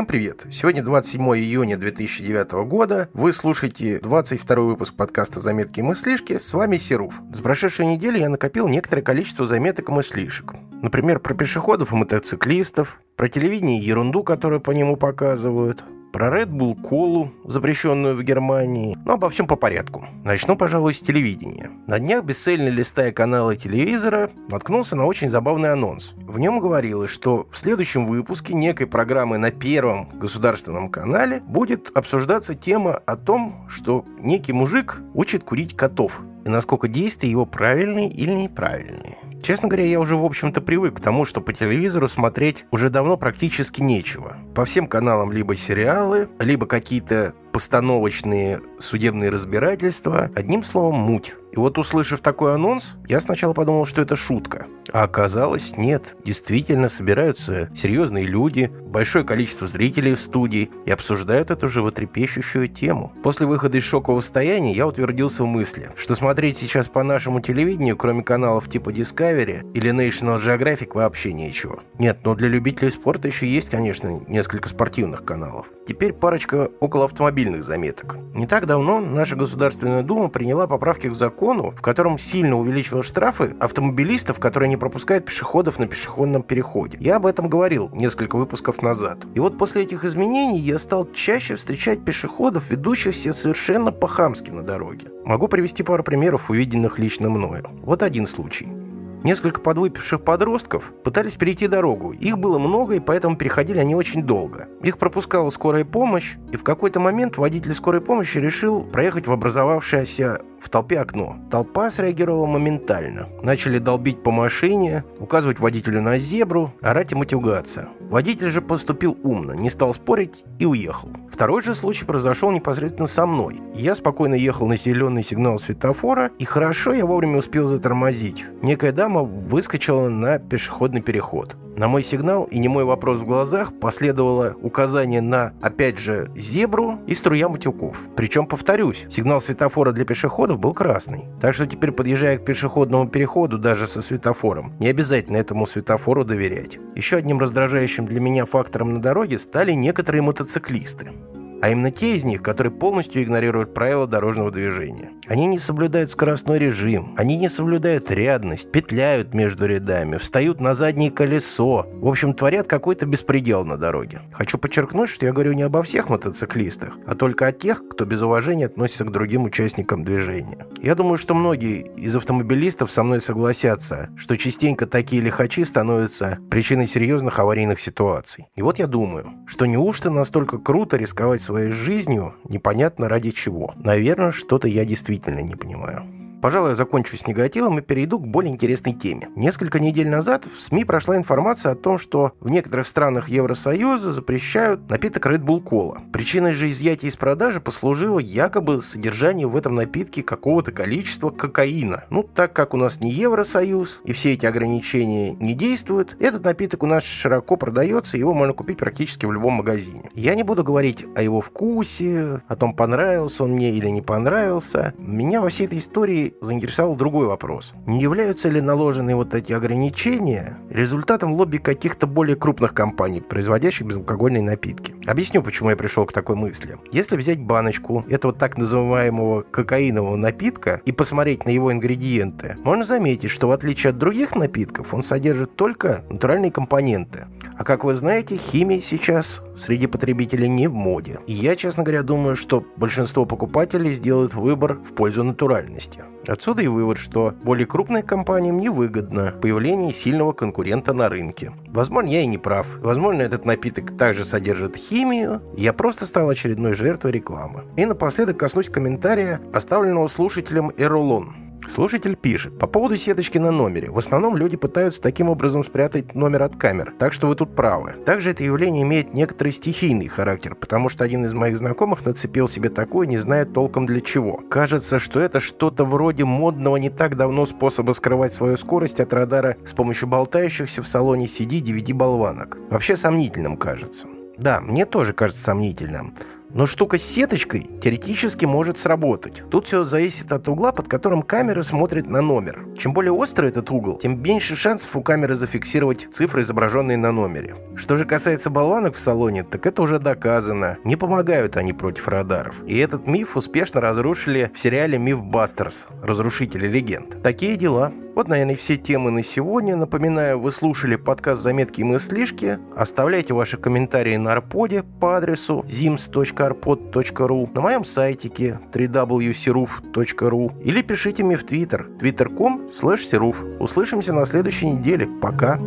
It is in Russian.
Всем привет! Сегодня 27 июня 2009 года. Вы слушаете 22 выпуск подкаста «Заметки и мыслишки». С вами Серуф. За прошедшую неделю я накопил некоторое количество заметок и мыслишек. Например, про пешеходов и мотоциклистов, про телевидение и ерунду, которую по нему показывают, про Red Bull колу, запрещенную в Германии. Но обо всем по порядку. Начну, пожалуй, с телевидения. На днях, бесцельно листая каналы телевизора, наткнулся на очень забавный анонс. В нем говорилось, что в следующем выпуске некой программы на Первом государственном канале будет обсуждаться тема о том, что некий мужик учит курить котов. И насколько действия его правильные или неправильные. Честно говоря, я уже, в общем-то, привык к тому, что по телевизору смотреть уже давно практически нечего. По всем каналам либо сериалы, либо какие-то постановочные судебные разбирательства. Одним словом, муть. И вот услышав такой анонс, я сначала подумал, что это шутка. А оказалось, нет. Действительно собираются серьезные люди, большое количество зрителей в студии и обсуждают эту животрепещущую тему. После выхода из шокового состояния я утвердился в мысли, что смотреть сейчас по нашему телевидению, кроме каналов типа Discovery или National Geographic, вообще нечего. Нет, но для любителей спорта еще есть, конечно, несколько спортивных каналов. Теперь парочка около автомобильных заметок. Не так давно наша Государственная Дума приняла поправки к закону, в котором сильно увеличила штрафы автомобилистов, которые не пропускают пешеходов на пешеходном переходе. Я об этом говорил несколько выпусков назад. И вот после этих изменений я стал чаще встречать пешеходов, ведущих себя совершенно по-хамски на дороге. Могу привести пару примеров, увиденных лично мною. Вот один случай. Несколько подвыпивших подростков пытались перейти дорогу. Их было много, и поэтому переходили они очень долго. Их пропускала скорая помощь, и в какой-то момент водитель скорой помощи решил проехать в образовавшееся в толпе окно. Толпа среагировала моментально. Начали долбить по машине, указывать водителю на зебру, орать и матюгаться. Водитель же поступил умно, не стал спорить и уехал. Второй же случай произошел непосредственно со мной. Я спокойно ехал на зеленый сигнал светофора, и хорошо я вовремя успел затормозить. Некая дама выскочила на пешеходный переход. На мой сигнал и не мой вопрос в глазах последовало указание на, опять же, зебру и струя матюков. Причем, повторюсь, сигнал светофора для пешеходов был красный. Так что теперь, подъезжая к пешеходному переходу даже со светофором, не обязательно этому светофору доверять. Еще одним раздражающим для меня фактором на дороге стали некоторые мотоциклисты а именно те из них, которые полностью игнорируют правила дорожного движения. Они не соблюдают скоростной режим, они не соблюдают рядность, петляют между рядами, встают на заднее колесо. В общем, творят какой-то беспредел на дороге. Хочу подчеркнуть, что я говорю не обо всех мотоциклистах, а только о тех, кто без уважения относится к другим участникам движения. Я думаю, что многие из автомобилистов со мной согласятся, что частенько такие лихачи становятся причиной серьезных аварийных ситуаций. И вот я думаю, что неужто настолько круто рисковать своей жизнью непонятно ради чего? Наверное, что-то я действительно не понимаю. Пожалуй, я закончу с негативом и перейду к более интересной теме. Несколько недель назад в СМИ прошла информация о том, что в некоторых странах Евросоюза запрещают напиток Red Bull Cola. Причиной же изъятия из продажи послужило якобы содержание в этом напитке какого-то количества кокаина. Ну, так как у нас не Евросоюз и все эти ограничения не действуют, этот напиток у нас широко продается, его можно купить практически в любом магазине. Я не буду говорить о его вкусе, о том, понравился он мне или не понравился. Меня во всей этой истории заинтересовал другой вопрос. Не являются ли наложенные вот эти ограничения результатом лобби каких-то более крупных компаний, производящих безалкогольные напитки? Объясню, почему я пришел к такой мысли. Если взять баночку этого так называемого кокаинового напитка и посмотреть на его ингредиенты, можно заметить, что в отличие от других напитков он содержит только натуральные компоненты. А как вы знаете, химия сейчас среди потребителей не в моде. И я, честно говоря, думаю, что большинство покупателей сделают выбор в пользу натуральности. Отсюда и вывод, что более крупным компаниям невыгодно появление сильного конкурента на рынке. Возможно, я и не прав. Возможно, этот напиток также содержит химию. Я просто стал очередной жертвой рекламы. И напоследок коснусь комментария, оставленного слушателем Эролон. Слушатель пишет. По поводу сеточки на номере. В основном люди пытаются таким образом спрятать номер от камер. Так что вы тут правы. Также это явление имеет некоторый стихийный характер, потому что один из моих знакомых нацепил себе такое, не зная толком для чего. Кажется, что это что-то вроде модного не так давно способа скрывать свою скорость от радара с помощью болтающихся в салоне CD DVD-болванок. Вообще сомнительным кажется. Да, мне тоже кажется сомнительным. Но штука с сеточкой теоретически может сработать. Тут все зависит от угла, под которым камера смотрит на номер. Чем более острый этот угол, тем меньше шансов у камеры зафиксировать цифры, изображенные на номере. Что же касается болванок в салоне, так это уже доказано. Не помогают они против радаров. И этот миф успешно разрушили в сериале «Миф Бастерс. Разрушители легенд». Такие дела. Вот, наверное, все темы на сегодня. Напоминаю, вы слушали подкаст «Заметки и мыслишки». Оставляйте ваши комментарии на арподе по адресу zims.arpod.ru, на моем сайтике www.siruf.ru или пишите мне в твиттер twitter.com slash Услышимся на следующей неделе. Пока!